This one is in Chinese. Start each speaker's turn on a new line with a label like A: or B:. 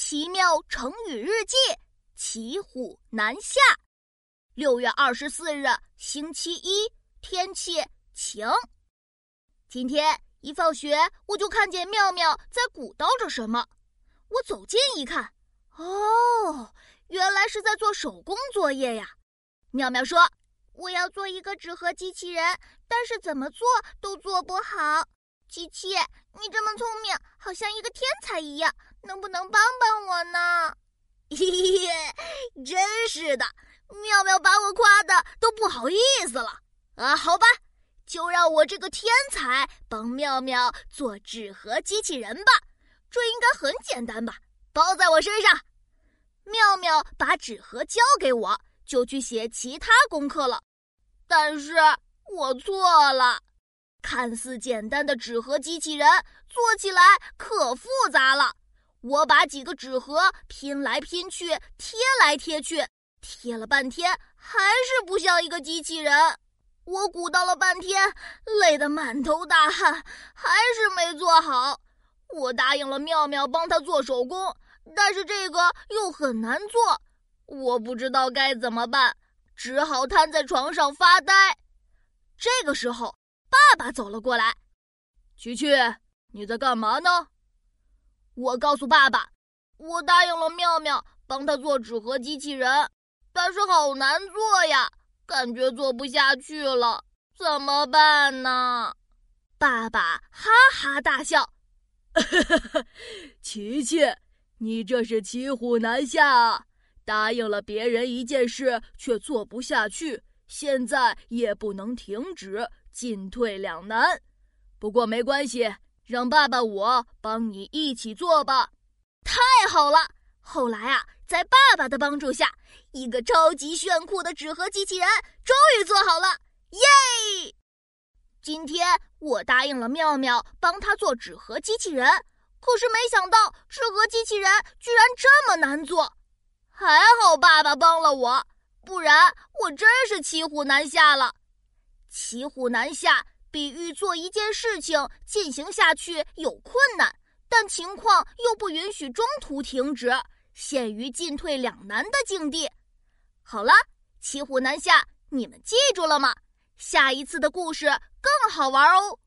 A: 奇妙成语日记：骑虎难下。六月二十四日，星期一，天气晴。今天一放学，我就看见妙妙在鼓捣着什么。我走近一看，哦，原来是在做手工作业呀。妙妙说：“我要做一个纸盒机器人，但是怎么做都做不好。琪琪，你这么聪明，好像一个天才一样，能不能帮帮我呢？”嘿 嘿，真是的，妙妙把我夸的都不好意思了啊！好吧，就让我这个天才帮妙妙做纸盒机器人吧，这应该很简单吧？包在我身上。妙妙把纸盒交给我。就去写其他功课了，但是我错了。看似简单的纸盒机器人做起来可复杂了。我把几个纸盒拼来拼去，贴来贴去，贴了半天还是不像一个机器人。我鼓捣了半天，累得满头大汗，还是没做好。我答应了妙妙帮他做手工，但是这个又很难做。我不知道该怎么办，只好瘫在床上发呆。这个时候，爸爸走了过来：“
B: 琪琪，你在干嘛呢？”
A: 我告诉爸爸：“我答应了妙妙帮他做纸盒机器人，但是好难做呀，感觉做不下去了，怎么办呢？”爸爸哈哈大笑：“
B: 琪琪，你这是骑虎难下啊！”答应了别人一件事却做不下去，现在也不能停止，进退两难。不过没关系，让爸爸我帮你一起做吧。
A: 太好了！后来啊，在爸爸的帮助下，一个超级炫酷的纸盒机器人终于做好了，耶！今天我答应了妙妙帮他做纸盒机器人，可是没想到纸盒机器人居然这么难做。还好爸爸帮了我，不然我真是骑虎难下了。骑虎难下比喻做一件事情进行下去有困难，但情况又不允许中途停止，陷于进退两难的境地。好了，骑虎难下，你们记住了吗？下一次的故事更好玩哦。